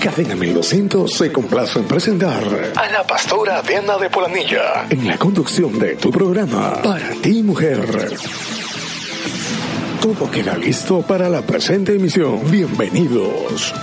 Cadena 1200 se complace en presentar a la pastora Diana de Polanilla en la conducción de tu programa Para ti Mujer. Todo queda listo para la presente emisión. Bienvenidos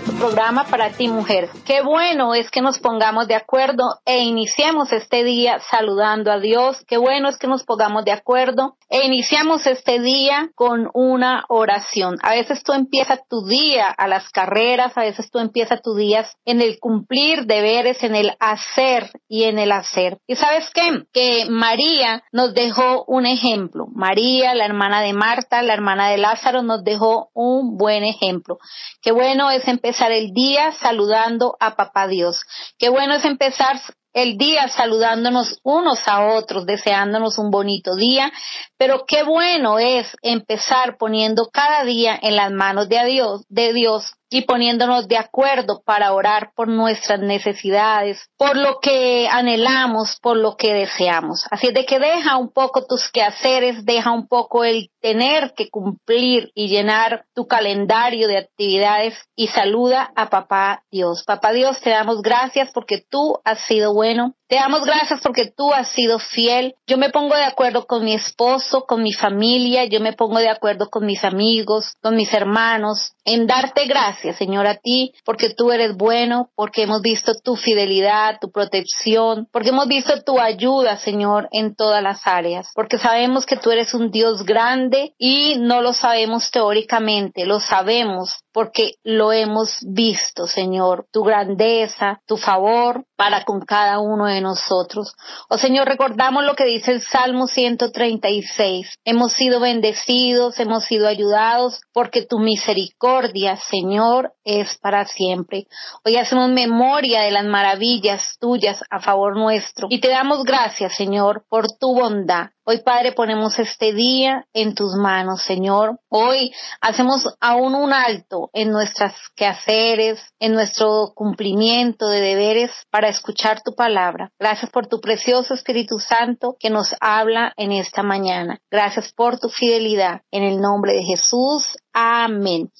tu programa para ti mujer. Qué bueno es que nos pongamos de acuerdo e iniciemos este día saludando a Dios. Qué bueno es que nos pongamos de acuerdo e iniciamos este día con una oración. A veces tú empiezas tu día a las carreras, a veces tú empiezas tu día en el cumplir deberes, en el hacer y en el hacer. ¿Y sabes qué? Que María nos dejó un ejemplo. María, la hermana de Marta, la hermana de Lázaro, nos dejó un buen ejemplo. Qué bueno es empezar empezar el día saludando a Papá Dios. Qué bueno es empezar el día saludándonos unos a otros, deseándonos un bonito día, pero qué bueno es empezar poniendo cada día en las manos de Dios, de Dios y poniéndonos de acuerdo para orar por nuestras necesidades, por lo que anhelamos, por lo que deseamos. Así es de que deja un poco tus quehaceres, deja un poco el tener que cumplir y llenar tu calendario de actividades y saluda a papá Dios. Papá Dios, te damos gracias porque tú has sido bueno, te damos gracias porque tú has sido fiel. Yo me pongo de acuerdo con mi esposo, con mi familia, yo me pongo de acuerdo con mis amigos, con mis hermanos, en darte gracias, Señor, a ti, porque tú eres bueno, porque hemos visto tu fidelidad, tu protección, porque hemos visto tu ayuda, Señor, en todas las áreas, porque sabemos que tú eres un Dios grande y no lo sabemos teóricamente, lo sabemos porque lo hemos visto, Señor, tu grandeza, tu favor para con cada uno de nosotros. Oh Señor, recordamos lo que dice el Salmo 136. Hemos sido bendecidos, hemos sido ayudados porque tu misericordia, Señor, es para siempre. Hoy hacemos memoria de las maravillas tuyas a favor nuestro y te damos gracias, Señor, por tu bondad. Hoy, Padre, ponemos este día en tus manos, Señor. Hoy hacemos aún un alto en nuestras quehaceres, en nuestro cumplimiento de deberes para escuchar tu palabra. Gracias por tu precioso Espíritu Santo que nos habla en esta mañana. Gracias por tu fidelidad. En el nombre de Jesús. Amén.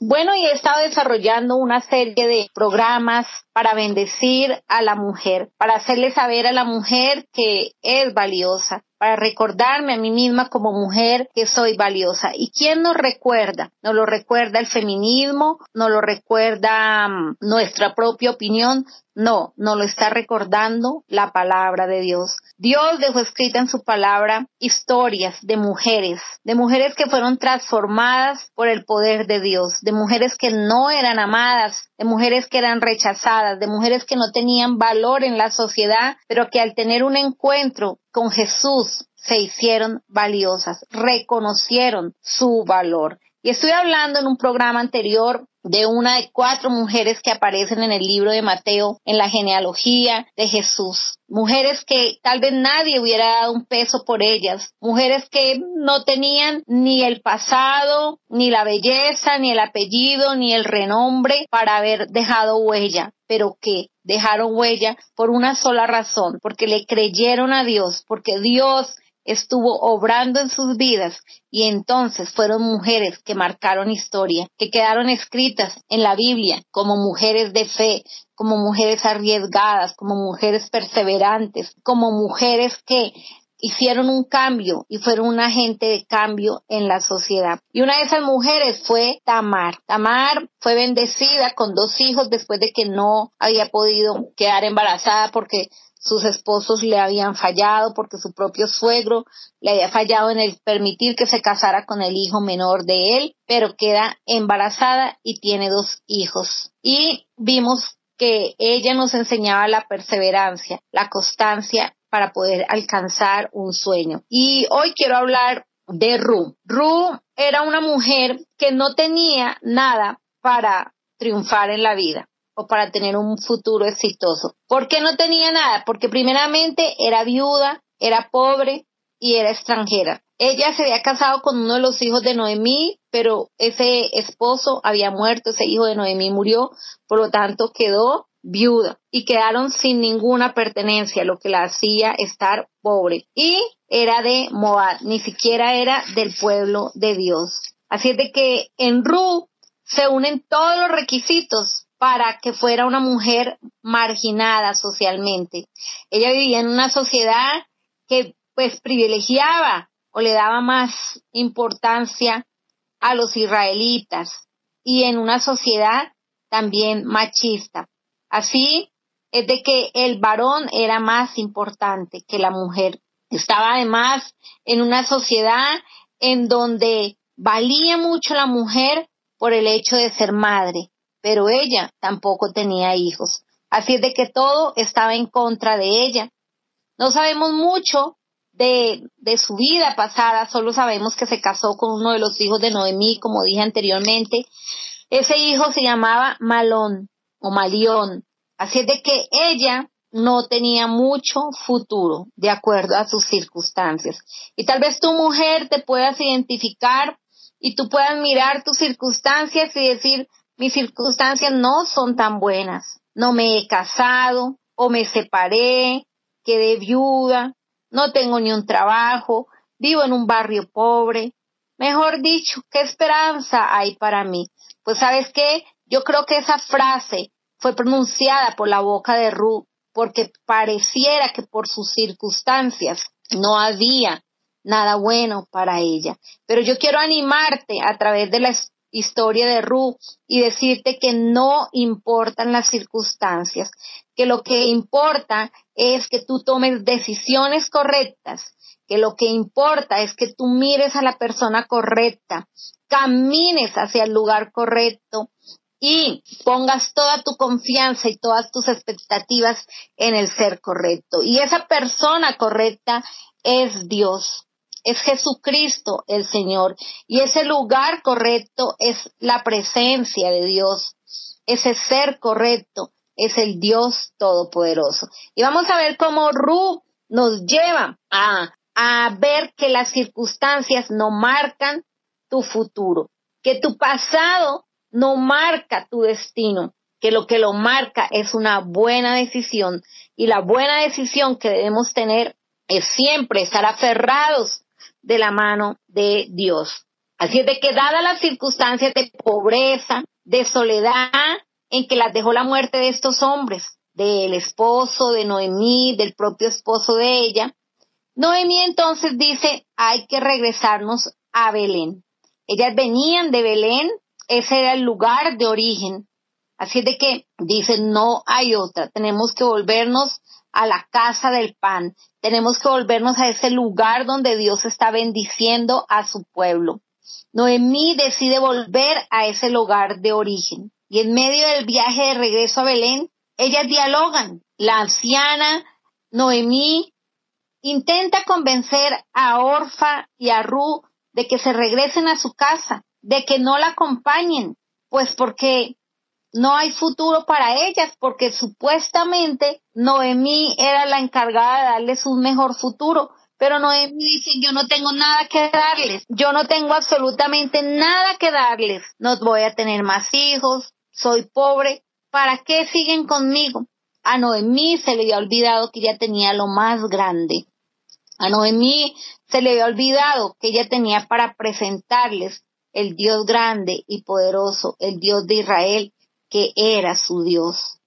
Bueno, y he estado desarrollando una serie de programas para bendecir a la mujer, para hacerle saber a la mujer que es valiosa, para recordarme a mí misma como mujer que soy valiosa. ¿Y quién nos recuerda? Nos lo recuerda el feminismo, nos lo recuerda mm, nuestra propia opinión, no, nos lo está recordando la palabra de Dios. Dios dejó escrita en su palabra historias de mujeres, de mujeres que fueron transformadas por el poder de Dios, de mujeres que no eran amadas, de mujeres que eran rechazadas, de mujeres que no tenían valor en la sociedad, pero que al tener un encuentro con Jesús se hicieron valiosas, reconocieron su valor. Y estoy hablando en un programa anterior de una de cuatro mujeres que aparecen en el libro de Mateo en la genealogía de Jesús. Mujeres que tal vez nadie hubiera dado un peso por ellas. Mujeres que no tenían ni el pasado, ni la belleza, ni el apellido, ni el renombre para haber dejado huella, pero que dejaron huella por una sola razón, porque le creyeron a Dios, porque Dios estuvo obrando en sus vidas y entonces fueron mujeres que marcaron historia, que quedaron escritas en la Biblia como mujeres de fe, como mujeres arriesgadas, como mujeres perseverantes, como mujeres que hicieron un cambio y fueron un agente de cambio en la sociedad. Y una de esas mujeres fue Tamar. Tamar fue bendecida con dos hijos después de que no había podido quedar embarazada porque sus esposos le habían fallado porque su propio suegro le había fallado en el permitir que se casara con el hijo menor de él, pero queda embarazada y tiene dos hijos. Y vimos que ella nos enseñaba la perseverancia, la constancia para poder alcanzar un sueño. Y hoy quiero hablar de Ru. Ru era una mujer que no tenía nada para triunfar en la vida para tener un futuro exitoso. ¿Por qué no tenía nada? Porque primeramente era viuda, era pobre y era extranjera. Ella se había casado con uno de los hijos de Noemí, pero ese esposo había muerto, ese hijo de Noemí murió, por lo tanto quedó viuda y quedaron sin ninguna pertenencia, lo que la hacía estar pobre. Y era de Moab, ni siquiera era del pueblo de Dios. Así es de que en Ru se unen todos los requisitos para que fuera una mujer marginada socialmente. Ella vivía en una sociedad que pues privilegiaba o le daba más importancia a los israelitas y en una sociedad también machista. Así es de que el varón era más importante que la mujer. Estaba además en una sociedad en donde valía mucho la mujer por el hecho de ser madre, pero ella tampoco tenía hijos. Así es de que todo estaba en contra de ella. No sabemos mucho de, de, su vida pasada, solo sabemos que se casó con uno de los hijos de Noemí, como dije anteriormente. Ese hijo se llamaba Malón o Malión. Así es de que ella no tenía mucho futuro de acuerdo a sus circunstancias. Y tal vez tu mujer te puedas identificar y tú puedas mirar tus circunstancias y decir, mis circunstancias no son tan buenas. No me he casado o me separé, quedé viuda, no tengo ni un trabajo, vivo en un barrio pobre. Mejor dicho, ¿qué esperanza hay para mí? Pues sabes qué, yo creo que esa frase fue pronunciada por la boca de Ruth porque pareciera que por sus circunstancias no había nada bueno para ella. Pero yo quiero animarte a través de la historia de Ruth y decirte que no importan las circunstancias, que lo que importa es que tú tomes decisiones correctas, que lo que importa es que tú mires a la persona correcta, camines hacia el lugar correcto y pongas toda tu confianza y todas tus expectativas en el ser correcto. Y esa persona correcta es Dios es Jesucristo el Señor. Y ese lugar correcto es la presencia de Dios. Ese ser correcto es el Dios Todopoderoso. Y vamos a ver cómo Ru nos lleva a, a ver que las circunstancias no marcan tu futuro, que tu pasado no marca tu destino, que lo que lo marca es una buena decisión y la buena decisión que debemos tener es siempre estar aferrados de la mano de Dios. Así es de que dadas las circunstancias de pobreza, de soledad en que las dejó la muerte de estos hombres, del esposo de Noemí, del propio esposo de ella, Noemí entonces dice, hay que regresarnos a Belén. Ellas venían de Belén, ese era el lugar de origen. Así es de que dice, no hay otra, tenemos que volvernos a la casa del pan. Tenemos que volvernos a ese lugar donde Dios está bendiciendo a su pueblo. Noemí decide volver a ese lugar de origen. Y en medio del viaje de regreso a Belén, ellas dialogan. La anciana Noemí intenta convencer a Orfa y a Ru de que se regresen a su casa, de que no la acompañen, pues porque no hay futuro para ellas porque supuestamente Noemí era la encargada de darles un mejor futuro. Pero Noemí dice, yo no tengo nada que darles, yo no tengo absolutamente nada que darles, no voy a tener más hijos, soy pobre, ¿para qué siguen conmigo? A Noemí se le había olvidado que ella tenía lo más grande. A Noemí se le había olvidado que ella tenía para presentarles el Dios grande y poderoso, el Dios de Israel, que era su Dios.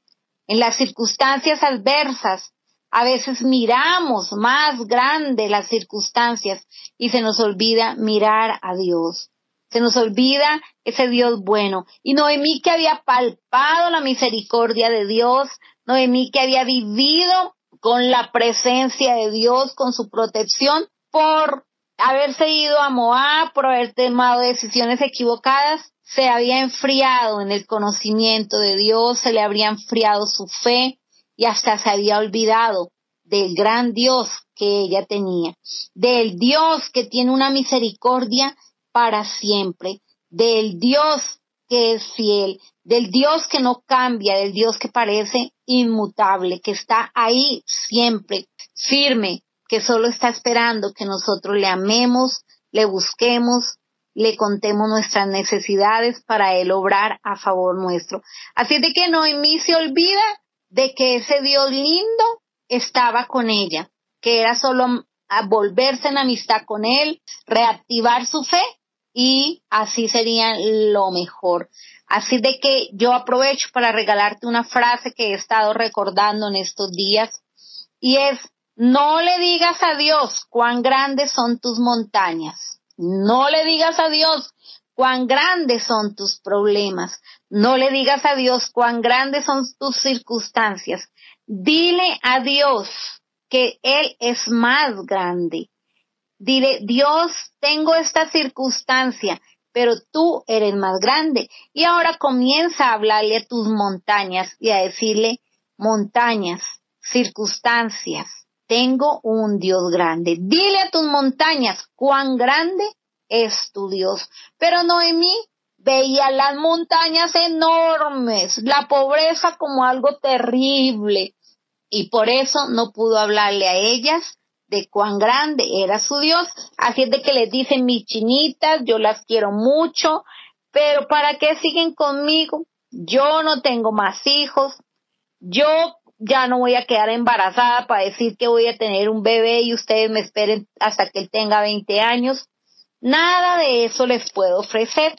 En las circunstancias adversas, a veces miramos más grande las circunstancias y se nos olvida mirar a Dios. Se nos olvida ese Dios bueno. Y Noemí que había palpado la misericordia de Dios, Noemí que había vivido con la presencia de Dios, con su protección, por haberse ido a Moab, por haber tomado decisiones equivocadas, se había enfriado en el conocimiento de Dios, se le habría enfriado su fe y hasta se había olvidado del gran Dios que ella tenía, del Dios que tiene una misericordia para siempre, del Dios que es fiel, del Dios que no cambia, del Dios que parece inmutable, que está ahí siempre, firme, que solo está esperando que nosotros le amemos, le busquemos, le contemos nuestras necesidades para Él obrar a favor nuestro. Así de que Noemí se olvida de que ese Dios lindo estaba con ella, que era solo volverse en amistad con Él, reactivar su fe y así sería lo mejor. Así de que yo aprovecho para regalarte una frase que he estado recordando en estos días y es, no le digas a Dios cuán grandes son tus montañas. No le digas a Dios cuán grandes son tus problemas. No le digas a Dios cuán grandes son tus circunstancias. Dile a Dios que Él es más grande. Dile, Dios, tengo esta circunstancia, pero tú eres más grande. Y ahora comienza a hablarle a tus montañas y a decirle, montañas, circunstancias, tengo un Dios grande. Dile a tus montañas cuán grande es tu Dios. Pero Noemí veía las montañas enormes, la pobreza como algo terrible, y por eso no pudo hablarle a ellas de cuán grande era su Dios. Así es de que les dicen mis chinitas, yo las quiero mucho, pero ¿para qué siguen conmigo? Yo no tengo más hijos, yo ya no voy a quedar embarazada para decir que voy a tener un bebé y ustedes me esperen hasta que él tenga 20 años. Nada de eso les puedo ofrecer.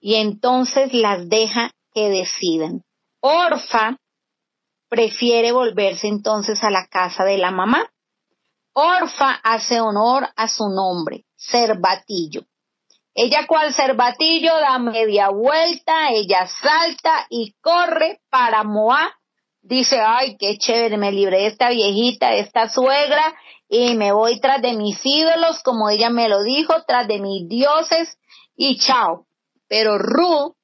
Y entonces las deja que decidan. Orfa prefiere volverse entonces a la casa de la mamá. Orfa hace honor a su nombre, Cervatillo. Ella cual Cervatillo da media vuelta, ella salta y corre para Moab. Dice, ay, qué chévere, me libré de esta viejita, de esta suegra, y me voy tras de mis ídolos, como ella me lo dijo, tras de mis dioses, y chao. Pero Ru,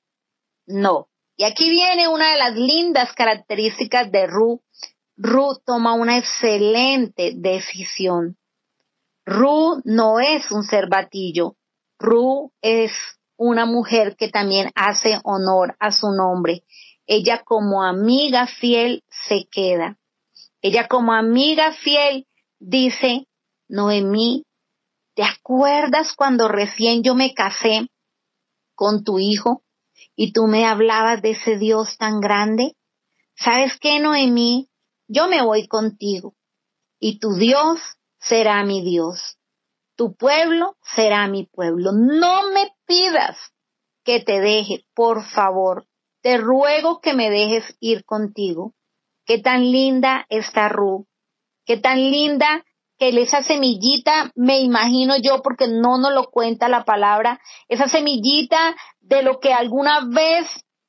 no. Y aquí viene una de las lindas características de Ru Ru toma una excelente decisión. Ru no es un cervatillo. Ru es una mujer que también hace honor a su nombre. Ella como amiga fiel se queda. Ella como amiga fiel dice, Noemí, ¿te acuerdas cuando recién yo me casé con tu hijo y tú me hablabas de ese Dios tan grande? ¿Sabes qué, Noemí? yo me voy contigo, y tu Dios será mi Dios, tu pueblo será mi pueblo. No me pidas que te deje, por favor, te ruego que me dejes ir contigo. Qué tan linda está Ru, qué tan linda que esa semillita, me imagino yo, porque no nos lo cuenta la palabra, esa semillita de lo que alguna vez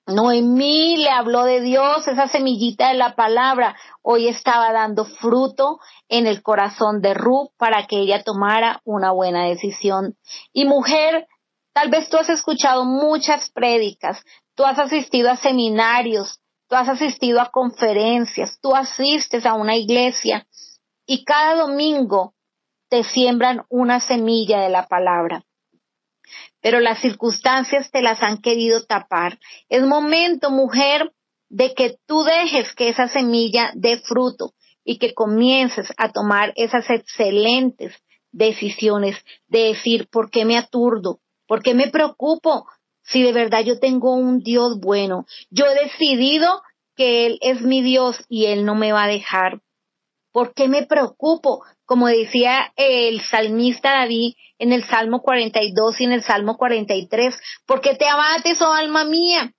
Noemí le habló de Dios, esa semillita de la palabra, hoy estaba dando fruto en el corazón de Ruth para que ella tomara una buena decisión. Y mujer, tal vez tú has escuchado muchas prédicas, tú has asistido a seminarios, tú has asistido a conferencias, tú asistes a una iglesia y cada domingo te siembran una semilla de la palabra pero las circunstancias te las han querido tapar. Es momento, mujer, de que tú dejes que esa semilla dé fruto y que comiences a tomar esas excelentes decisiones de decir, ¿por qué me aturdo? ¿Por qué me preocupo? Si de verdad yo tengo un Dios bueno, yo he decidido que Él es mi Dios y Él no me va a dejar. ¿Por qué me preocupo? Como decía el salmista David en el Salmo 42 y en el Salmo 43, porque te abates, oh alma mía.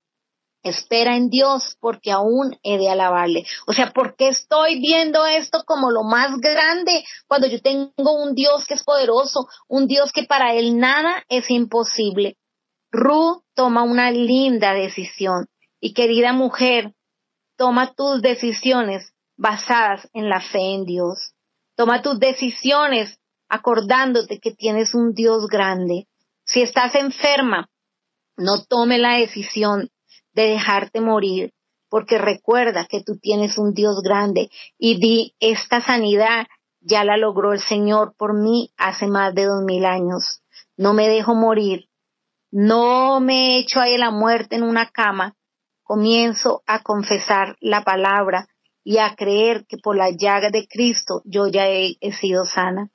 Espera en Dios porque aún he de alabarle. O sea, ¿por qué estoy viendo esto como lo más grande cuando yo tengo un Dios que es poderoso, un Dios que para él nada es imposible? Ru toma una linda decisión y querida mujer, toma tus decisiones basadas en la fe en Dios. Toma tus decisiones acordándote que tienes un Dios grande. Si estás enferma, no tome la decisión de dejarte morir, porque recuerda que tú tienes un Dios grande y di, esta sanidad ya la logró el Señor por mí hace más de dos mil años. No me dejo morir, no me echo ahí la muerte en una cama, comienzo a confesar la palabra y a creer que por la llaga de Cristo yo ya he, he sido sana.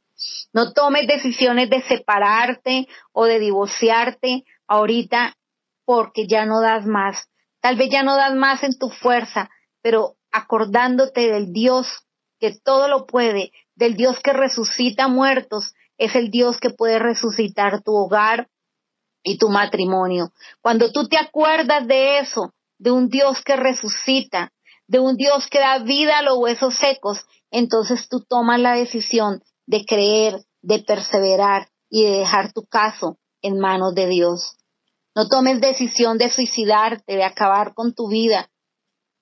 No tomes decisiones de separarte o de divorciarte ahorita porque ya no das más. Tal vez ya no das más en tu fuerza, pero acordándote del Dios que todo lo puede, del Dios que resucita muertos, es el Dios que puede resucitar tu hogar, y tu matrimonio. Cuando tú te acuerdas de eso, de un Dios que resucita, de un Dios que da vida a los huesos secos, entonces tú tomas la decisión de creer, de perseverar y de dejar tu caso en manos de Dios. No tomes decisión de suicidarte, de acabar con tu vida,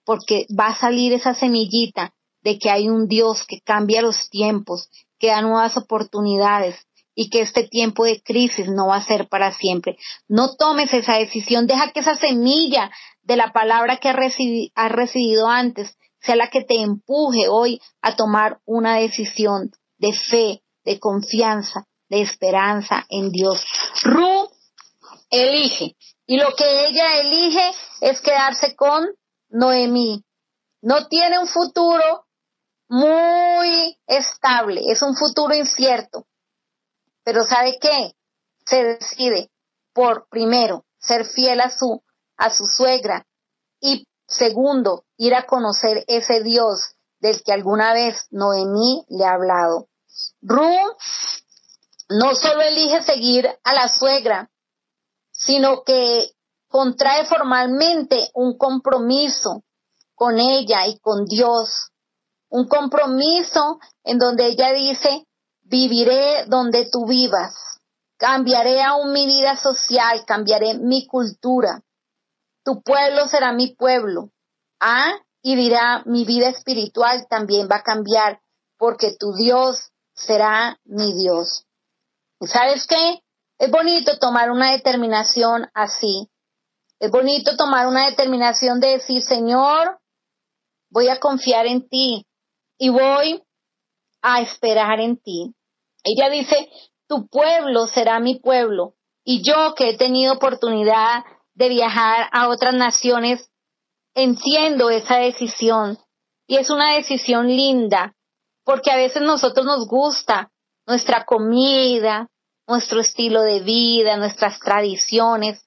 porque va a salir esa semillita de que hay un Dios que cambia los tiempos, que da nuevas oportunidades y que este tiempo de crisis no va a ser para siempre. No tomes esa decisión, deja que esa semilla de la palabra que has recibido antes sea la que te empuje hoy a tomar una decisión de fe, de confianza, de esperanza en Dios. Ru elige y lo que ella elige es quedarse con Noemí. No tiene un futuro muy estable, es un futuro incierto. Pero ¿sabe qué? Se decide por, primero, ser fiel a su, a su suegra y segundo, ir a conocer ese Dios del que alguna vez Noemí le ha hablado. Ruth no solo elige seguir a la suegra, sino que contrae formalmente un compromiso con ella y con Dios un compromiso en donde ella dice, viviré donde tú vivas, cambiaré aún mi vida social, cambiaré mi cultura, tu pueblo será mi pueblo, ah, y dirá, mi vida espiritual también va a cambiar, porque tu Dios será mi Dios. ¿Y sabes qué? Es bonito tomar una determinación así. Es bonito tomar una determinación de decir, Señor, voy a confiar en ti y voy a esperar en ti. Ella dice, tu pueblo será mi pueblo. Y yo que he tenido oportunidad de viajar a otras naciones, entiendo esa decisión. Y es una decisión linda, porque a veces nosotros nos gusta nuestra comida, nuestro estilo de vida, nuestras tradiciones.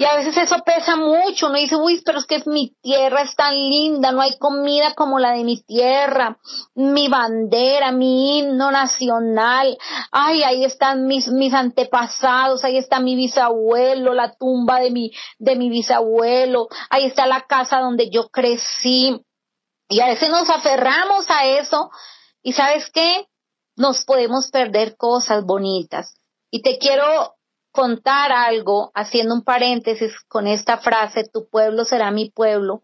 Y a veces eso pesa mucho, uno dice, uy, pero es que mi tierra es tan linda, no hay comida como la de mi tierra, mi bandera, mi himno nacional, ay, ahí están mis, mis antepasados, ahí está mi bisabuelo, la tumba de mi, de mi bisabuelo, ahí está la casa donde yo crecí. Y a veces nos aferramos a eso y sabes qué, nos podemos perder cosas bonitas. Y te quiero contar algo, haciendo un paréntesis con esta frase, tu pueblo será mi pueblo,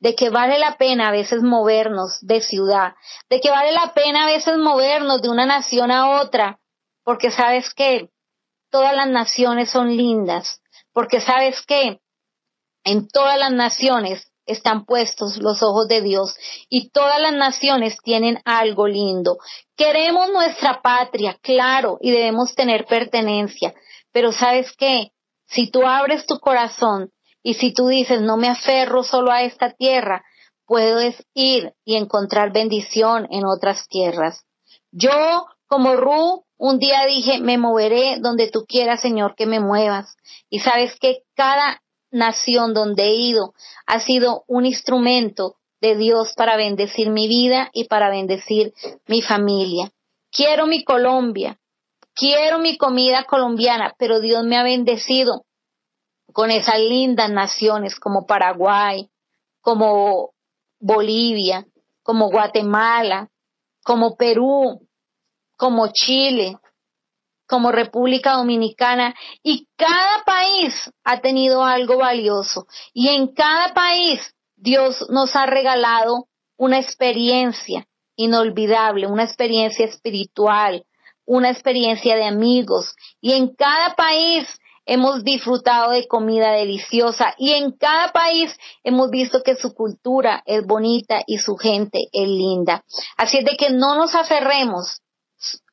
de que vale la pena a veces movernos de ciudad, de que vale la pena a veces movernos de una nación a otra, porque sabes que todas las naciones son lindas, porque sabes que en todas las naciones están puestos los ojos de Dios y todas las naciones tienen algo lindo. Queremos nuestra patria, claro, y debemos tener pertenencia, pero sabes qué, si tú abres tu corazón y si tú dices, no me aferro solo a esta tierra, puedes ir y encontrar bendición en otras tierras. Yo, como Ru, un día dije, me moveré donde tú quieras, Señor, que me muevas. Y sabes que cada nación donde he ido ha sido un instrumento de Dios para bendecir mi vida y para bendecir mi familia. Quiero mi Colombia, quiero mi comida colombiana, pero Dios me ha bendecido con esas lindas naciones como Paraguay, como Bolivia, como Guatemala, como Perú, como Chile, como República Dominicana y cada país ha tenido algo valioso. Y en cada país Dios nos ha regalado una experiencia inolvidable, una experiencia espiritual, una experiencia de amigos. Y en cada país hemos disfrutado de comida deliciosa. Y en cada país hemos visto que su cultura es bonita y su gente es linda. Así es de que no nos aferremos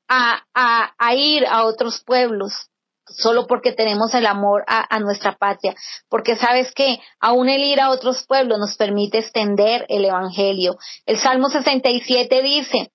a, a, ir a otros pueblos solo porque tenemos el amor a, a, nuestra patria, porque sabes que aún el ir a otros pueblos nos permite extender el Evangelio. El Salmo 67 dice,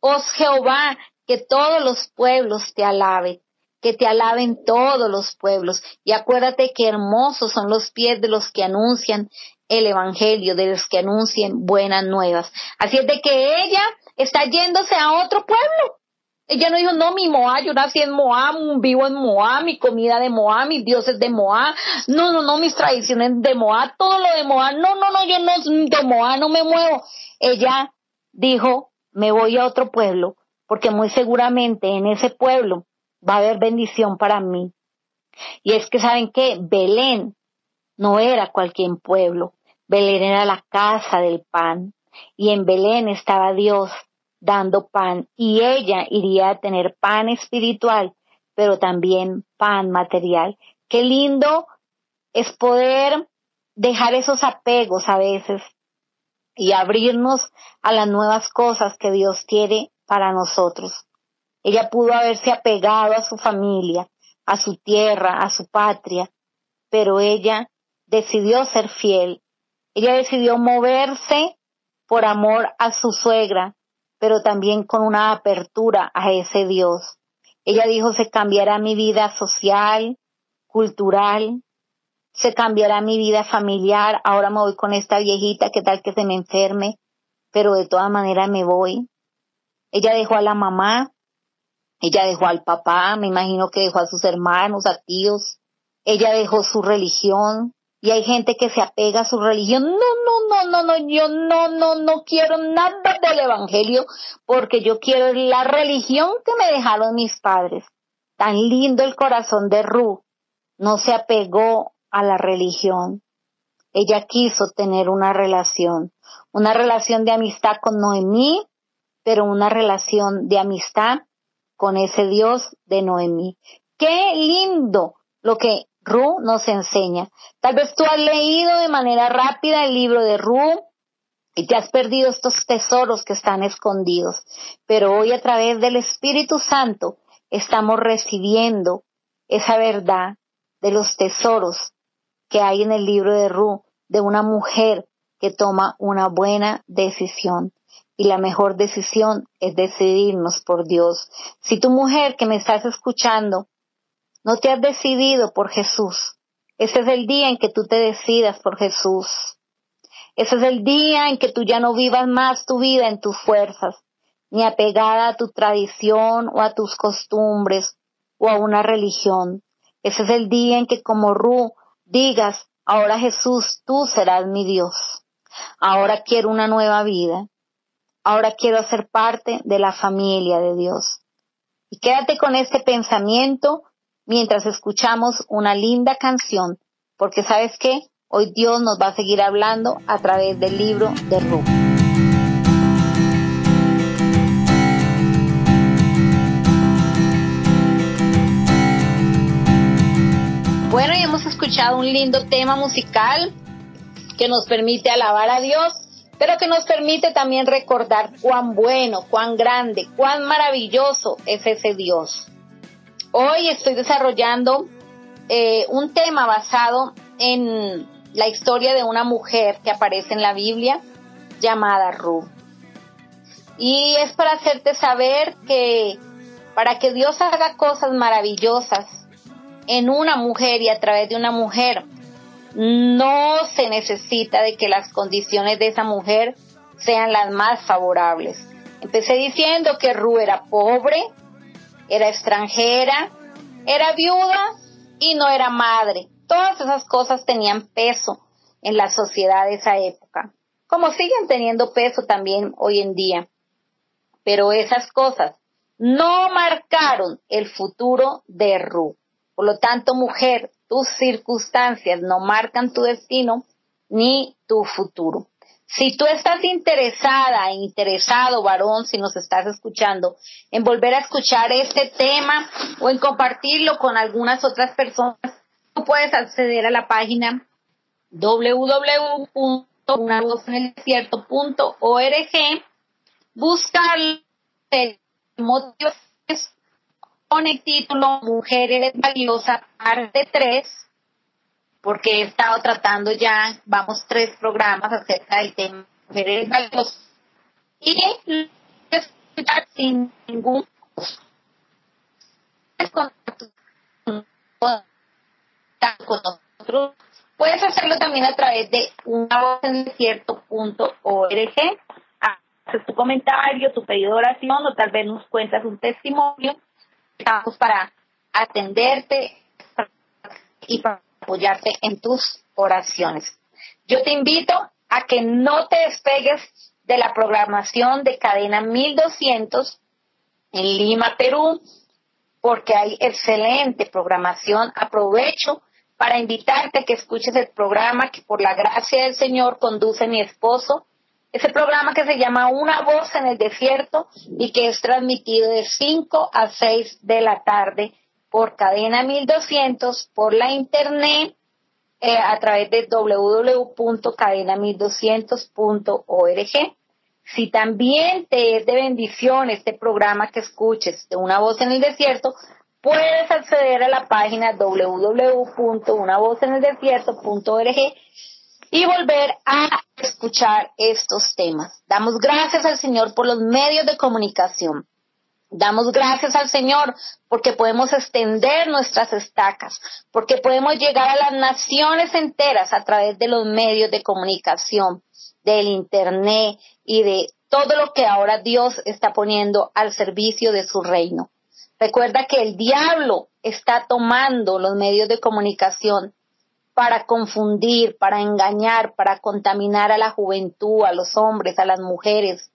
Os Jehová, que todos los pueblos te alaben, que te alaben todos los pueblos. Y acuérdate que hermosos son los pies de los que anuncian el Evangelio, de los que anuncien buenas nuevas. Así es de que ella está yéndose a otro pueblo Ella no dijo, no, mi Moab, yo nací en Moab, vivo en Moab, mi comida de Moab, mis dioses de Moab. No, no, no, mis tradiciones de Moab, todo lo de Moab. No, no, no, yo no, de Moab no me muevo. Ella dijo, me voy a otro pueblo, porque muy seguramente en ese pueblo va a haber bendición para mí. Y es que, ¿saben qué? Belén no era cualquier pueblo. Belén era la casa del pan. Y en Belén estaba Dios dando pan y ella iría a tener pan espiritual, pero también pan material. Qué lindo es poder dejar esos apegos a veces y abrirnos a las nuevas cosas que Dios quiere para nosotros. Ella pudo haberse apegado a su familia, a su tierra, a su patria, pero ella decidió ser fiel. Ella decidió moverse por amor a su suegra, pero también con una apertura a ese Dios. Ella dijo, se cambiará mi vida social, cultural, se cambiará mi vida familiar, ahora me voy con esta viejita, qué tal que se me enferme, pero de todas maneras me voy. Ella dejó a la mamá, ella dejó al papá, me imagino que dejó a sus hermanos, a tíos, ella dejó su religión, y hay gente que se apega a su religión. No, no, no, no, no, yo no, no, no quiero nada del Evangelio porque yo quiero la religión que me dejaron mis padres. Tan lindo el corazón de Ru. No se apegó a la religión. Ella quiso tener una relación, una relación de amistad con Noemí, pero una relación de amistad con ese Dios de Noemí. Qué lindo lo que Ru nos enseña. Tal vez tú has leído de manera rápida el libro de Ru y te has perdido estos tesoros que están escondidos. Pero hoy a través del Espíritu Santo estamos recibiendo esa verdad de los tesoros que hay en el libro de Ru, de una mujer que toma una buena decisión. Y la mejor decisión es decidirnos por Dios. Si tu mujer que me estás escuchando no te has decidido por Jesús. Ese es el día en que tú te decidas por Jesús. Ese es el día en que tú ya no vivas más tu vida en tus fuerzas, ni apegada a tu tradición o a tus costumbres o a una religión. Ese es el día en que como Ru digas, ahora Jesús, tú serás mi Dios. Ahora quiero una nueva vida. Ahora quiero ser parte de la familia de Dios. Y quédate con este pensamiento mientras escuchamos una linda canción, porque sabes qué, hoy Dios nos va a seguir hablando a través del libro de Ruth. Bueno, y hemos escuchado un lindo tema musical que nos permite alabar a Dios, pero que nos permite también recordar cuán bueno, cuán grande, cuán maravilloso es ese Dios. Hoy estoy desarrollando eh, un tema basado en la historia de una mujer que aparece en la Biblia llamada Ruth. Y es para hacerte saber que para que Dios haga cosas maravillosas en una mujer y a través de una mujer, no se necesita de que las condiciones de esa mujer sean las más favorables. Empecé diciendo que Ruth era pobre, era extranjera, era viuda y no era madre. Todas esas cosas tenían peso en la sociedad de esa época, como siguen teniendo peso también hoy en día. Pero esas cosas no marcaron el futuro de Ruth. Por lo tanto, mujer, tus circunstancias no marcan tu destino ni tu futuro. Si tú estás interesada, interesado, varón, si nos estás escuchando, en volver a escuchar este tema o en compartirlo con algunas otras personas, tú puedes acceder a la página www.unavozenelcierto.org, buscar el motivos con el título Mujeres Valiosa, parte 3, porque he estado tratando ya, vamos, tres programas acerca del tema mujeres y sin ningún con nosotros. Puedes hacerlo también a través de una voz en cierto punto org, a haces tu comentario, tu pedido de oración o tal vez nos cuentas un testimonio. Estamos para atenderte y para apoyarte en tus oraciones. Yo te invito a que no te despegues de la programación de Cadena 1200 en Lima, Perú, porque hay excelente programación. Aprovecho para invitarte a que escuches el programa que por la gracia del Señor conduce mi esposo. Ese programa que se llama Una voz en el desierto y que es transmitido de 5 a 6 de la tarde por cadena 1200, por la internet, eh, a través de www.cadena1200.org. Si también te es de bendición este programa que escuches de Una voz en el desierto, puedes acceder a la página www.unavozeneldesierto.org y volver a escuchar estos temas. Damos gracias al Señor por los medios de comunicación. Damos gracias al Señor porque podemos extender nuestras estacas, porque podemos llegar a las naciones enteras a través de los medios de comunicación, del Internet y de todo lo que ahora Dios está poniendo al servicio de su reino. Recuerda que el diablo está tomando los medios de comunicación para confundir, para engañar, para contaminar a la juventud, a los hombres, a las mujeres,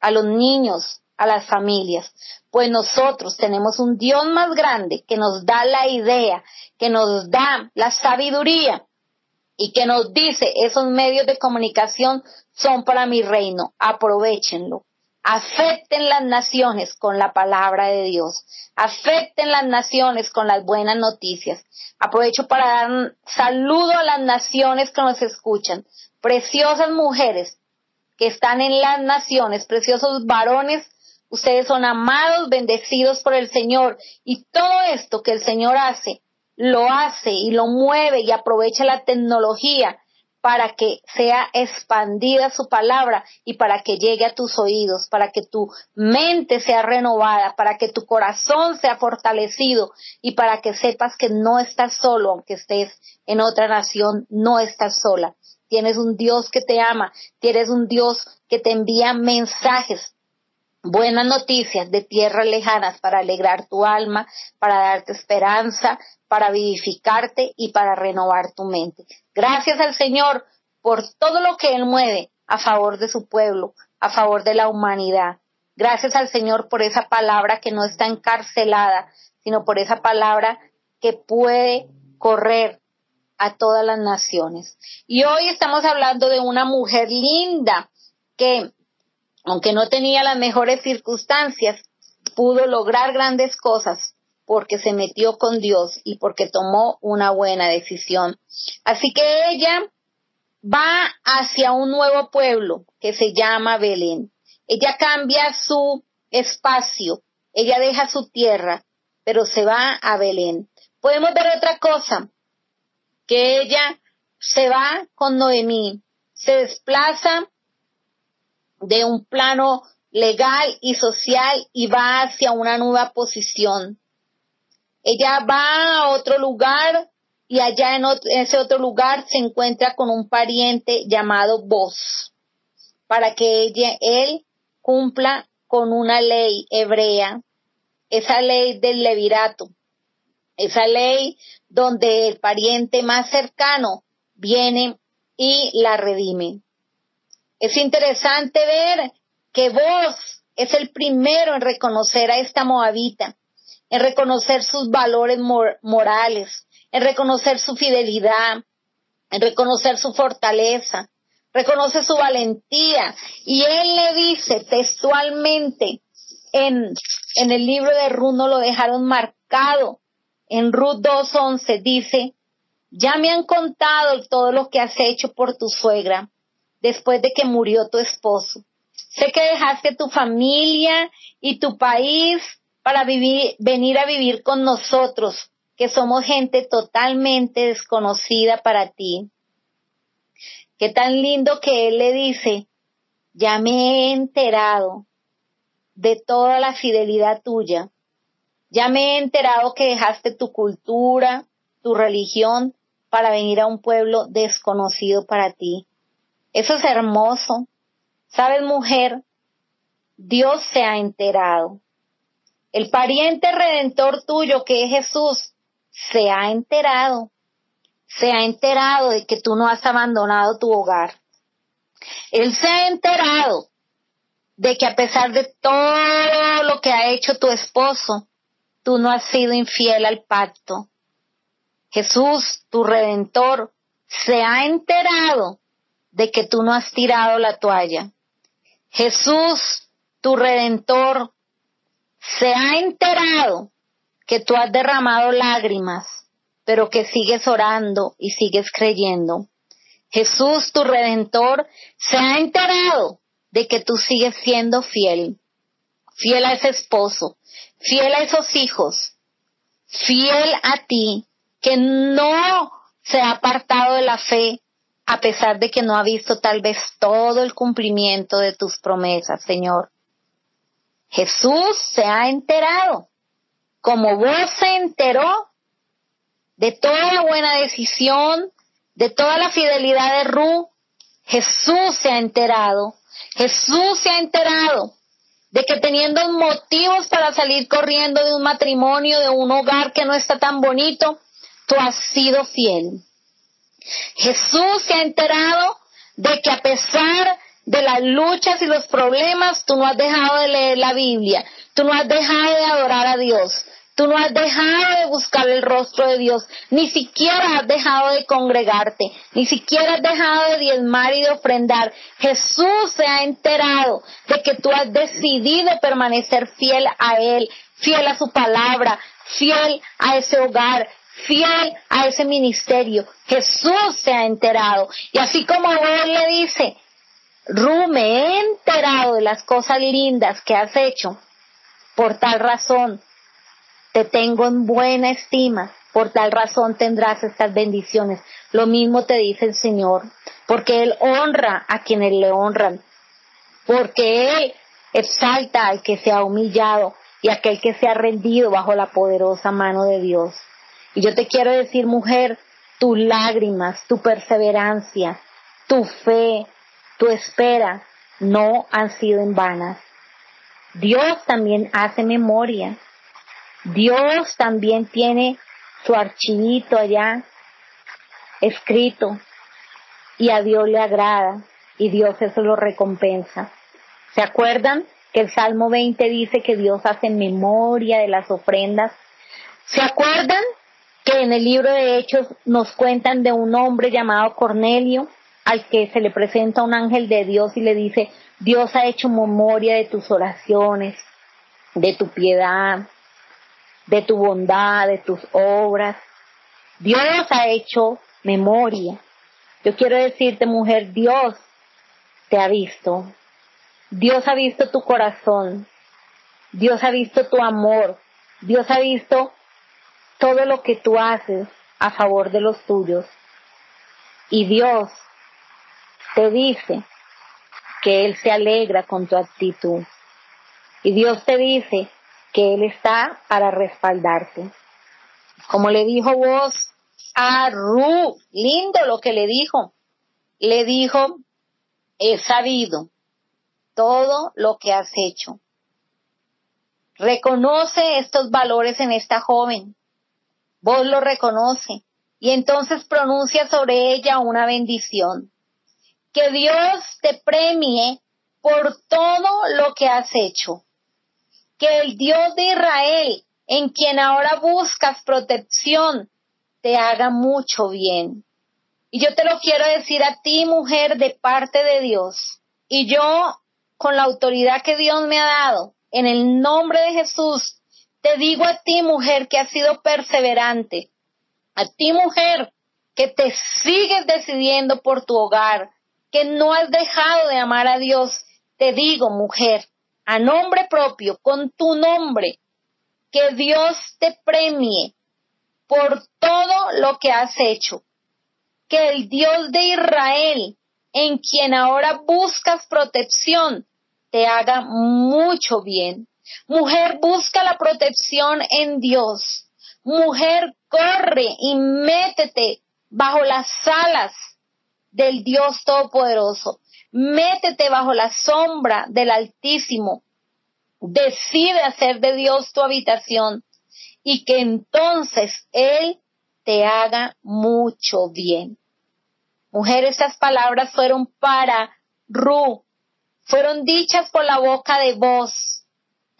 a los niños, a las familias. Pues nosotros tenemos un Dios más grande que nos da la idea, que nos da la sabiduría y que nos dice esos medios de comunicación son para mi reino, aprovechenlo. Afecten las naciones con la palabra de Dios. Afecten las naciones con las buenas noticias. Aprovecho para dar saludo a las naciones que nos escuchan. Preciosas mujeres que están en las naciones, preciosos varones, ustedes son amados, bendecidos por el Señor. Y todo esto que el Señor hace, lo hace y lo mueve y aprovecha la tecnología para que sea expandida su palabra y para que llegue a tus oídos, para que tu mente sea renovada, para que tu corazón sea fortalecido y para que sepas que no estás solo, aunque estés en otra nación, no estás sola. Tienes un Dios que te ama, tienes un Dios que te envía mensajes, buenas noticias de tierras lejanas para alegrar tu alma, para darte esperanza, para vivificarte y para renovar tu mente. Gracias al Señor por todo lo que Él mueve a favor de su pueblo, a favor de la humanidad. Gracias al Señor por esa palabra que no está encarcelada, sino por esa palabra que puede correr a todas las naciones. Y hoy estamos hablando de una mujer linda que, aunque no tenía las mejores circunstancias, pudo lograr grandes cosas porque se metió con Dios y porque tomó una buena decisión. Así que ella va hacia un nuevo pueblo que se llama Belén. Ella cambia su espacio, ella deja su tierra, pero se va a Belén. Podemos ver otra cosa, que ella se va con Noemí, se desplaza de un plano legal y social y va hacia una nueva posición. Ella va a otro lugar y allá en, ese otro lugar se encuentra con un pariente llamado Vos, para que ella, él cumpla con una ley hebrea, esa ley del levirato, esa ley donde el pariente más cercano viene y la redime. Es interesante ver que Vos es el primero en reconocer a esta moabita en reconocer sus valores morales, en reconocer su fidelidad, en reconocer su fortaleza, reconoce su valentía. Y él le dice textualmente en, en el libro de Ruth, no lo dejaron marcado, en Ruth 2.11 dice, ya me han contado todo lo que has hecho por tu suegra después de que murió tu esposo. Sé que dejaste tu familia y tu país para vivir, venir a vivir con nosotros, que somos gente totalmente desconocida para ti. Qué tan lindo que Él le dice, ya me he enterado de toda la fidelidad tuya. Ya me he enterado que dejaste tu cultura, tu religión, para venir a un pueblo desconocido para ti. Eso es hermoso. Sabes, mujer, Dios se ha enterado. El pariente redentor tuyo, que es Jesús, se ha enterado. Se ha enterado de que tú no has abandonado tu hogar. Él se ha enterado de que a pesar de todo lo que ha hecho tu esposo, tú no has sido infiel al pacto. Jesús, tu redentor, se ha enterado de que tú no has tirado la toalla. Jesús, tu redentor, se ha enterado que tú has derramado lágrimas, pero que sigues orando y sigues creyendo. Jesús, tu redentor, se ha enterado de que tú sigues siendo fiel, fiel a ese esposo, fiel a esos hijos, fiel a ti, que no se ha apartado de la fe, a pesar de que no ha visto tal vez todo el cumplimiento de tus promesas, Señor. Jesús se ha enterado, como vos se enteró de toda la buena decisión, de toda la fidelidad de Ru, Jesús se ha enterado, Jesús se ha enterado de que teniendo motivos para salir corriendo de un matrimonio, de un hogar que no está tan bonito, tú has sido fiel. Jesús se ha enterado de que a pesar de las luchas y los problemas, tú no has dejado de leer la Biblia, tú no has dejado de adorar a Dios, tú no has dejado de buscar el rostro de Dios, ni siquiera has dejado de congregarte, ni siquiera has dejado de diezmar y de ofrendar. Jesús se ha enterado de que tú has decidido permanecer fiel a Él, fiel a su palabra, fiel a ese hogar, fiel a ese ministerio. Jesús se ha enterado. Y así como Él le dice, Ru, me he enterado de las cosas lindas que has hecho. Por tal razón, te tengo en buena estima. Por tal razón tendrás estas bendiciones. Lo mismo te dice el Señor. Porque Él honra a quienes le honran. Porque Él exalta al que se ha humillado y aquel que se ha rendido bajo la poderosa mano de Dios. Y yo te quiero decir, mujer, tus lágrimas, tu perseverancia, tu fe, tu espera no han sido en vanas. Dios también hace memoria. Dios también tiene su archivito allá escrito y a Dios le agrada y Dios eso lo recompensa. ¿Se acuerdan que el Salmo 20 dice que Dios hace memoria de las ofrendas? ¿Se acuerdan que en el libro de Hechos nos cuentan de un hombre llamado Cornelio, al que se le presenta un ángel de Dios y le dice, Dios ha hecho memoria de tus oraciones, de tu piedad, de tu bondad, de tus obras. Dios ha hecho memoria. Yo quiero decirte, mujer, Dios te ha visto. Dios ha visto tu corazón. Dios ha visto tu amor. Dios ha visto todo lo que tú haces a favor de los tuyos. Y Dios te dice que Él se alegra con tu actitud. Y Dios te dice que Él está para respaldarte. Como le dijo vos a Ru, lindo lo que le dijo. Le dijo, he sabido todo lo que has hecho. Reconoce estos valores en esta joven vos lo reconoce y entonces pronuncia sobre ella una bendición. Que Dios te premie por todo lo que has hecho. Que el Dios de Israel, en quien ahora buscas protección, te haga mucho bien. Y yo te lo quiero decir a ti, mujer, de parte de Dios. Y yo, con la autoridad que Dios me ha dado, en el nombre de Jesús, te digo a ti, mujer, que has sido perseverante, a ti, mujer, que te sigues decidiendo por tu hogar, que no has dejado de amar a Dios, te digo, mujer, a nombre propio, con tu nombre, que Dios te premie por todo lo que has hecho. Que el Dios de Israel, en quien ahora buscas protección, te haga mucho bien. Mujer, busca la protección en Dios. Mujer, corre y métete bajo las alas del Dios Todopoderoso. Métete bajo la sombra del Altísimo, Decide hacer de Dios tu habitación y que entonces Él te haga mucho bien. Mujer, estas palabras fueron para Ru, fueron dichas por la boca de vos,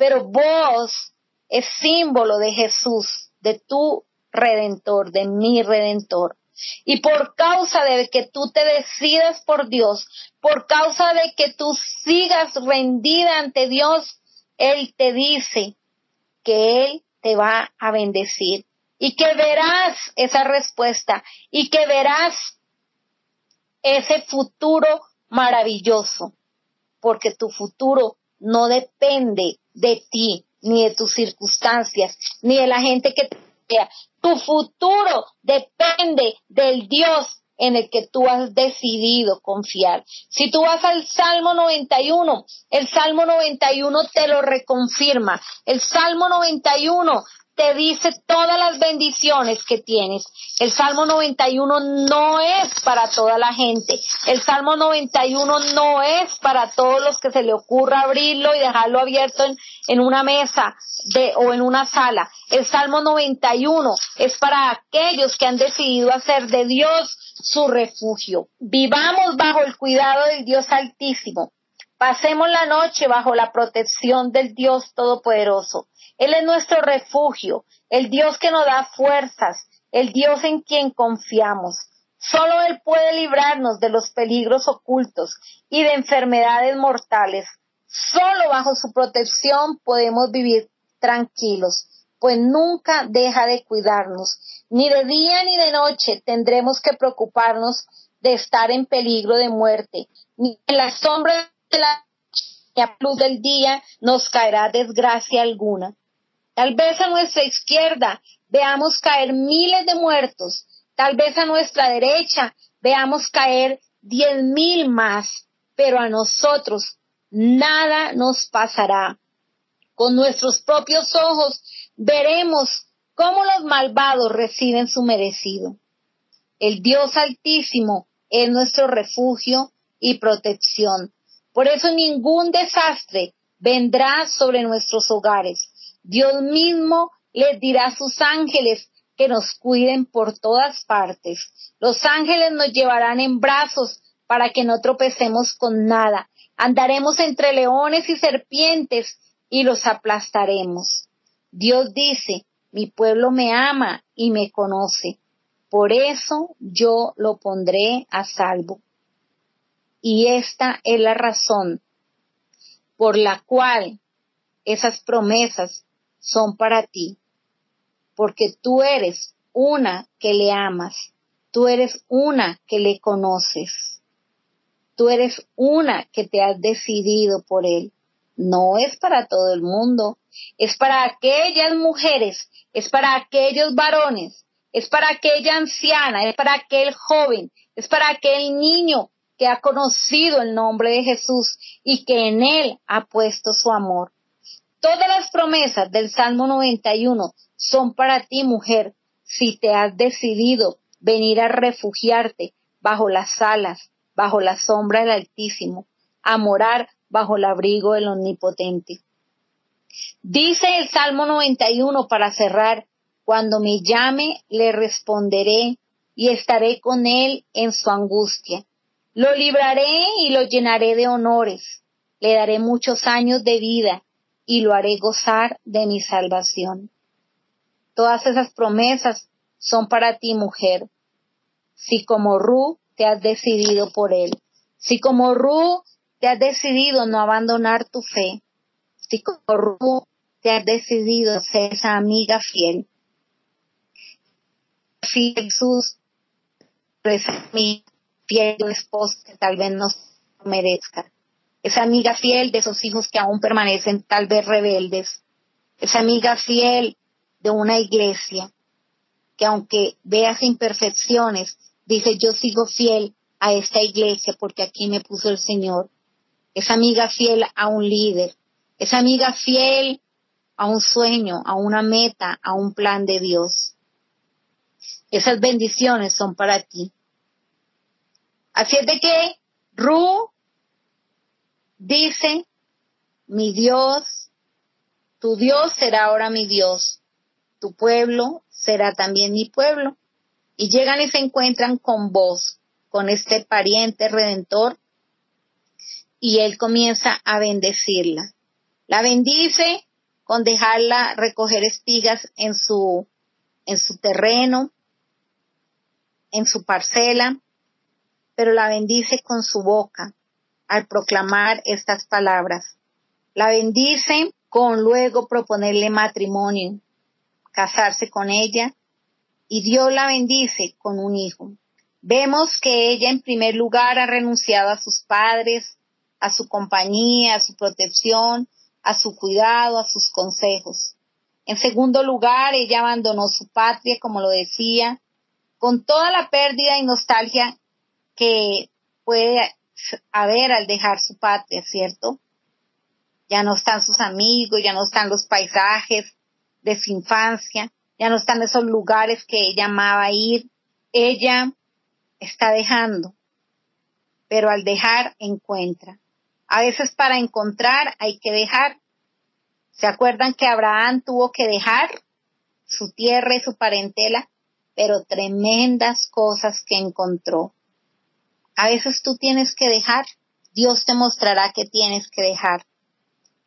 pero vos es símbolo de Jesús, de tu redentor, de mi redentor. Y por causa de que tú te decidas por Dios, por causa de que tú sigas rendida ante Dios, Él te dice que Él te va a bendecir. Y que verás esa respuesta. Y que verás ese futuro maravilloso, porque tu futuro no depende de ti, ni de tus circunstancias, ni de la gente que te vea. Tu futuro depende del Dios en el que tú has decidido confiar. Si tú vas al Salmo 91, el Salmo 91 te lo reconfirma. El Salmo 91 te dice todas las bendiciones que tienes. El Salmo 91 no es para toda la gente. El Salmo 91 no es para todos los que se le ocurra abrirlo y dejarlo abierto en, en una mesa de, o en una sala. El Salmo 91 es para aquellos que han decidido hacer de Dios su refugio. Vivamos bajo el cuidado del Dios Altísimo. Pasemos la noche bajo la protección del Dios Todopoderoso. Él es nuestro refugio, el Dios que nos da fuerzas, el Dios en quien confiamos. Solo Él puede librarnos de los peligros ocultos y de enfermedades mortales. Solo bajo su protección podemos vivir tranquilos, pues nunca deja de cuidarnos. Ni de día ni de noche tendremos que preocuparnos de estar en peligro de muerte, ni en la sombra de la luz del día nos caerá desgracia alguna. Tal vez a nuestra izquierda veamos caer miles de muertos, tal vez a nuestra derecha veamos caer diez mil más, pero a nosotros nada nos pasará. Con nuestros propios ojos veremos cómo los malvados reciben su merecido. El Dios Altísimo es nuestro refugio y protección. Por eso ningún desastre vendrá sobre nuestros hogares. Dios mismo les dirá a sus ángeles que nos cuiden por todas partes. Los ángeles nos llevarán en brazos para que no tropecemos con nada. Andaremos entre leones y serpientes y los aplastaremos. Dios dice, mi pueblo me ama y me conoce. Por eso yo lo pondré a salvo. Y esta es la razón por la cual esas promesas son para ti, porque tú eres una que le amas, tú eres una que le conoces, tú eres una que te has decidido por él. No es para todo el mundo, es para aquellas mujeres, es para aquellos varones, es para aquella anciana, es para aquel joven, es para aquel niño que ha conocido el nombre de Jesús y que en él ha puesto su amor. Todas las promesas del Salmo 91 son para ti, mujer, si te has decidido venir a refugiarte bajo las alas, bajo la sombra del Altísimo, a morar bajo el abrigo del Omnipotente. Dice el Salmo 91 para cerrar, cuando me llame le responderé y estaré con él en su angustia. Lo libraré y lo llenaré de honores. Le daré muchos años de vida y lo haré gozar de mi salvación. Todas esas promesas son para ti, mujer. Si como Ru te has decidido por él, si como Ru te has decidido no abandonar tu fe, si como Ru te has decidido ser esa amiga fiel, si Jesús es mi fiel esposo que tal vez no merezca, esa amiga fiel de esos hijos que aún permanecen tal vez rebeldes, esa amiga fiel de una iglesia que aunque veas imperfecciones, dice yo sigo fiel a esta iglesia porque aquí me puso el Señor. Esa amiga fiel a un líder, esa amiga fiel a un sueño, a una meta, a un plan de Dios. Esas bendiciones son para ti. Así es de que, Ru, dice, mi Dios tu Dios será ahora mi Dios, tu pueblo será también mi pueblo. Y llegan y se encuentran con vos, con este pariente redentor, y él comienza a bendecirla. La bendice con dejarla recoger espigas en su, en su terreno, en su parcela, pero la bendice con su boca al proclamar estas palabras. La bendice con luego proponerle matrimonio, casarse con ella, y Dios la bendice con un hijo. Vemos que ella en primer lugar ha renunciado a sus padres, a su compañía, a su protección, a su cuidado, a sus consejos. En segundo lugar, ella abandonó su patria, como lo decía, con toda la pérdida y nostalgia que puede haber al dejar su patria, ¿cierto? Ya no están sus amigos, ya no están los paisajes de su infancia, ya no están esos lugares que ella amaba ir. Ella está dejando, pero al dejar encuentra. A veces para encontrar hay que dejar. ¿Se acuerdan que Abraham tuvo que dejar su tierra y su parentela? Pero tremendas cosas que encontró. A veces tú tienes que dejar. Dios te mostrará que tienes que dejar.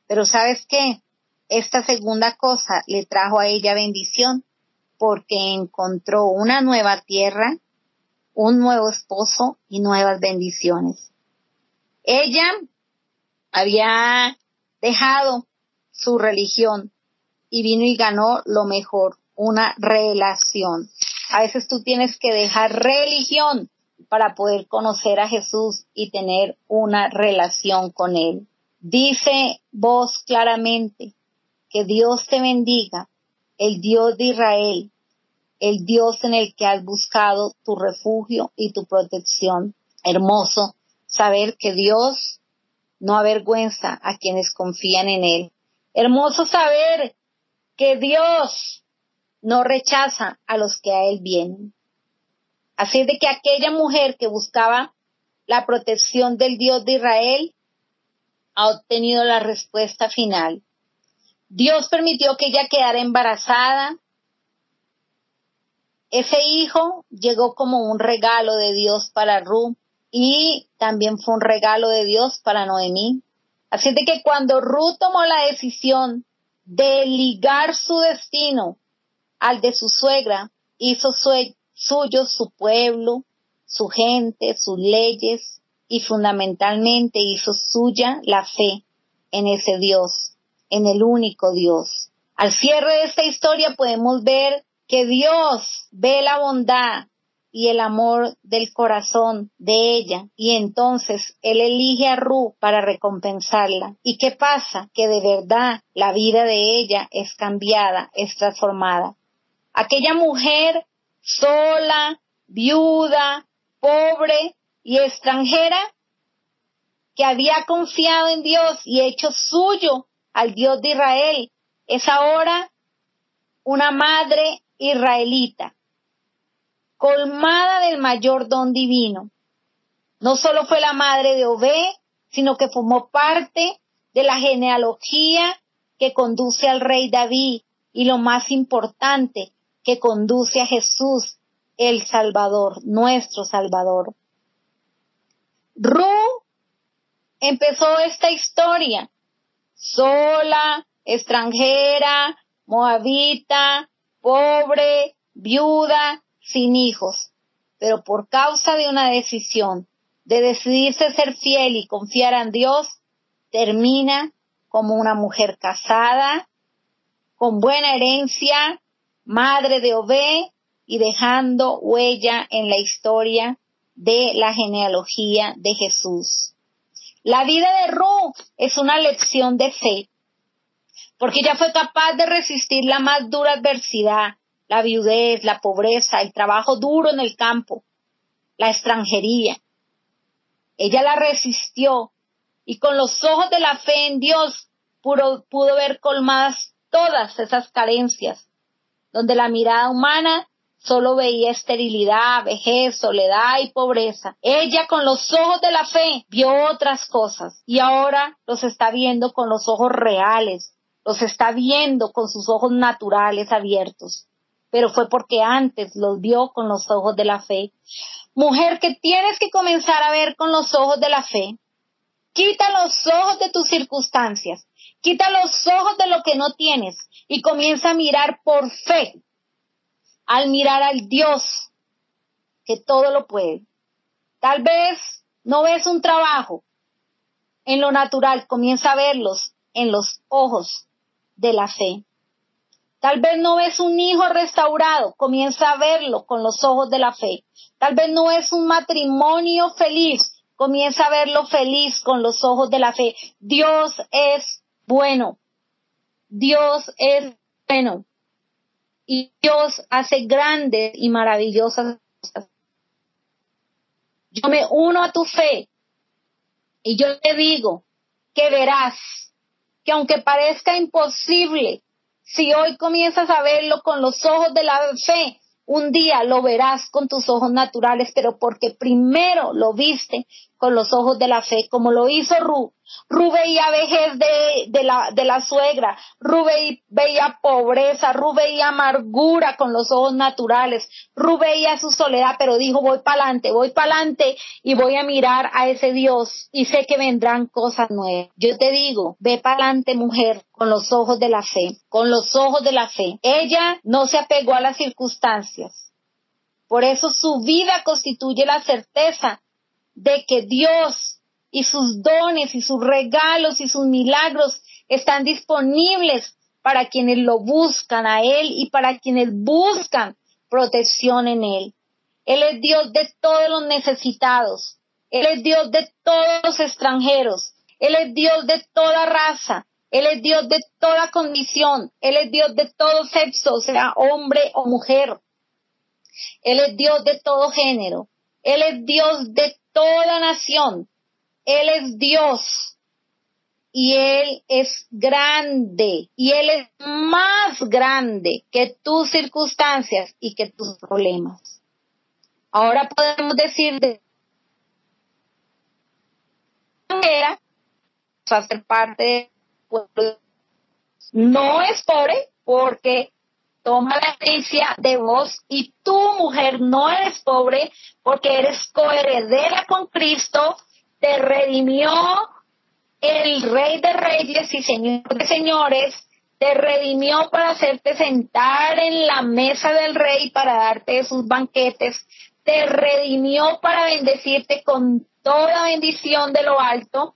Pero sabes qué? Esta segunda cosa le trajo a ella bendición porque encontró una nueva tierra, un nuevo esposo y nuevas bendiciones. Ella había dejado su religión y vino y ganó lo mejor, una relación. A veces tú tienes que dejar religión para poder conocer a Jesús y tener una relación con Él. Dice vos claramente que Dios te bendiga, el Dios de Israel, el Dios en el que has buscado tu refugio y tu protección. Hermoso saber que Dios no avergüenza a quienes confían en Él. Hermoso saber que Dios no rechaza a los que a Él vienen. Así de que aquella mujer que buscaba la protección del Dios de Israel ha obtenido la respuesta final. Dios permitió que ella quedara embarazada. Ese hijo llegó como un regalo de Dios para Ruth y también fue un regalo de Dios para Noemí. Así de que cuando Ruth tomó la decisión de ligar su destino al de su suegra, hizo suyo su pueblo, su gente, sus leyes y fundamentalmente hizo suya la fe en ese Dios, en el único Dios. Al cierre de esta historia podemos ver que Dios ve la bondad y el amor del corazón de ella y entonces él elige a Ru para recompensarla. ¿Y qué pasa? Que de verdad la vida de ella es cambiada, es transformada. Aquella mujer sola, viuda, pobre y extranjera que había confiado en Dios y hecho suyo al Dios de Israel, es ahora una madre israelita colmada del mayor don divino. No solo fue la madre de Obé, sino que formó parte de la genealogía que conduce al rey David y lo más importante, que conduce a Jesús, el Salvador, nuestro Salvador. Ru empezó esta historia sola, extranjera, moabita, pobre, viuda, sin hijos, pero por causa de una decisión de decidirse ser fiel y confiar en Dios, termina como una mujer casada, con buena herencia, madre de Obé y dejando huella en la historia de la genealogía de Jesús. La vida de Ruth es una lección de fe, porque ella fue capaz de resistir la más dura adversidad la viudez, la pobreza, el trabajo duro en el campo, la extranjería. Ella la resistió y con los ojos de la fe en Dios pudo ver colmadas todas esas carencias, donde la mirada humana solo veía esterilidad, vejez, soledad y pobreza. Ella con los ojos de la fe vio otras cosas y ahora los está viendo con los ojos reales, los está viendo con sus ojos naturales abiertos, pero fue porque antes los vio con los ojos de la fe. Mujer que tienes que comenzar a ver con los ojos de la fe. Quita los ojos de tus circunstancias, quita los ojos de lo que no tienes y comienza a mirar por fe. Al mirar al Dios que todo lo puede. Tal vez no ves un trabajo en lo natural, comienza a verlos en los ojos de la fe. Tal vez no ves un hijo restaurado, comienza a verlo con los ojos de la fe. Tal vez no es un matrimonio feliz, comienza a verlo feliz con los ojos de la fe. Dios es bueno. Dios es bueno. Y Dios hace grandes y maravillosas cosas. Yo me uno a tu fe y yo te digo que verás que aunque parezca imposible, si hoy comienzas a verlo con los ojos de la fe, un día lo verás con tus ojos naturales, pero porque primero lo viste con los ojos de la fe, como lo hizo Ru. Ru veía vejez de, la, de la suegra, Ru veía pobreza, Ru veía amargura con los ojos naturales, Ru veía su soledad, pero dijo, voy para adelante, voy para adelante y voy a mirar a ese Dios y sé que vendrán cosas nuevas. Yo te digo, ve para adelante mujer con los ojos de la fe, con los ojos de la fe. Ella no se apegó a las circunstancias. Por eso su vida constituye la certeza de que Dios y sus dones y sus regalos y sus milagros están disponibles para quienes lo buscan a Él y para quienes buscan protección en Él. Él es Dios de todos los necesitados. Él es Dios de todos los extranjeros. Él es Dios de toda raza. Él es Dios de toda condición. Él es Dios de todo sexo, sea hombre o mujer. Él es Dios de todo género. Él es Dios de toda nación. Él es Dios y Él es grande y Él es más grande que tus circunstancias y que tus problemas. Ahora podemos decir de manera a ser parte del pueblo. No es pobre porque toma la herencia de vos y tu mujer no eres pobre porque eres coheredera con Cristo, te redimió el Rey de Reyes y Señor de Señores, te redimió para hacerte sentar en la mesa del Rey para darte sus banquetes, te redimió para bendecirte con toda bendición de lo alto,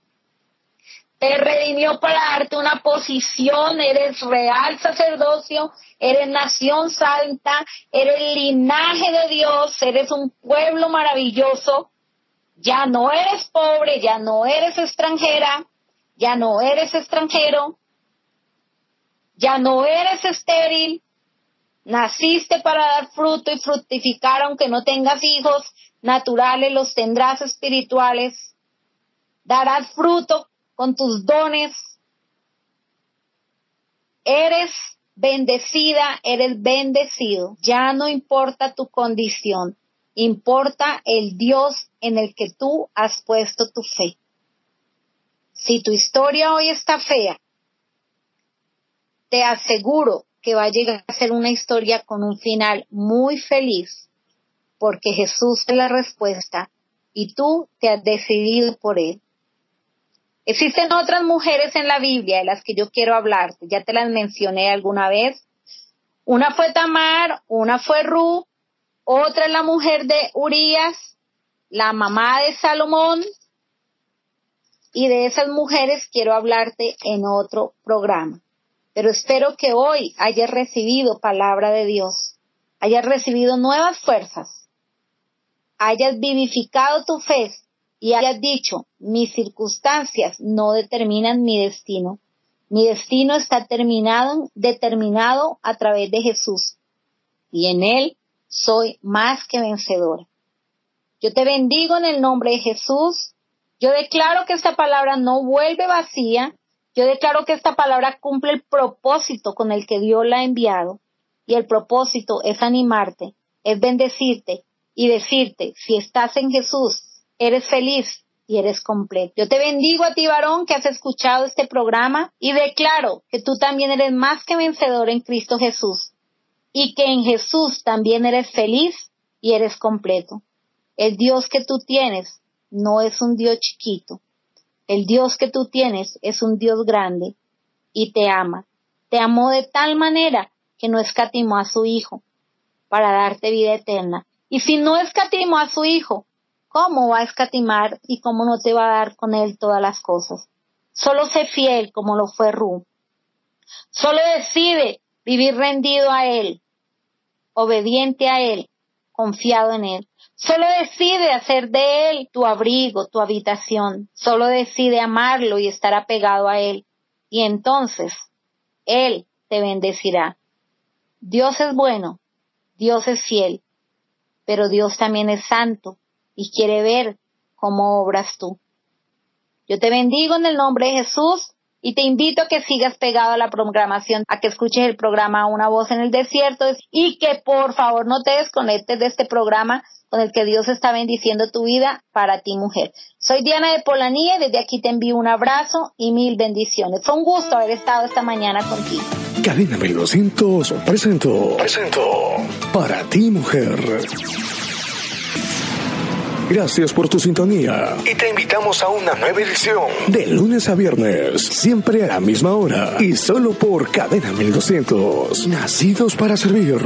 te redimió para darte una posición, eres real sacerdocio, eres nación santa, eres linaje de Dios, eres un pueblo maravilloso, ya no eres pobre, ya no eres extranjera, ya no eres extranjero, ya no eres estéril, naciste para dar fruto y fructificar aunque no tengas hijos naturales, los tendrás espirituales, darás fruto con tus dones. Eres bendecida, eres bendecido. Ya no importa tu condición, importa el Dios en el que tú has puesto tu fe. Si tu historia hoy está fea, te aseguro que va a llegar a ser una historia con un final muy feliz, porque Jesús es la respuesta y tú te has decidido por él. Existen otras mujeres en la Biblia de las que yo quiero hablarte, ya te las mencioné alguna vez. Una fue Tamar, una fue Ru, otra es la mujer de Urias, la mamá de Salomón, y de esas mujeres quiero hablarte en otro programa. Pero espero que hoy hayas recibido palabra de Dios, hayas recibido nuevas fuerzas, hayas vivificado tu fe y hayas dicho, mis circunstancias no determinan mi destino. Mi destino está terminado, determinado a través de Jesús. Y en Él soy más que vencedora. Yo te bendigo en el nombre de Jesús. Yo declaro que esta palabra no vuelve vacía. Yo declaro que esta palabra cumple el propósito con el que Dios la ha enviado. Y el propósito es animarte, es bendecirte y decirte, si estás en Jesús, eres feliz, y eres completo. Yo te bendigo a ti, varón, que has escuchado este programa y declaro que tú también eres más que vencedor en Cristo Jesús y que en Jesús también eres feliz y eres completo. El Dios que tú tienes no es un Dios chiquito. El Dios que tú tienes es un Dios grande y te ama. Te amó de tal manera que no escatimó a su Hijo para darte vida eterna. Y si no escatimó a su Hijo, ¿cómo va a escatimar y cómo no te va a dar con Él todas las cosas? Solo sé fiel como lo fue Ru. Solo decide vivir rendido a Él, obediente a Él, confiado en Él. Solo decide hacer de Él tu abrigo, tu habitación. Solo decide amarlo y estar apegado a Él. Y entonces Él te bendecirá. Dios es bueno, Dios es fiel, pero Dios también es santo y quiere ver cómo obras tú. Yo te bendigo en el nombre de Jesús y te invito a que sigas pegado a la programación, a que escuches el programa Una voz en el desierto y que por favor no te desconectes de este programa con el que Dios está bendiciendo tu vida para ti mujer. Soy Diana de Polanía y desde aquí te envío un abrazo y mil bendiciones. Fue un gusto haber estado esta mañana contigo. Cadena 1200 presentó, presentó para ti mujer. Gracias por tu sintonía. Y te invitamos a una nueva edición. De lunes a viernes, siempre a la misma hora. Y solo por Cadena 1200. Nacidos para servir.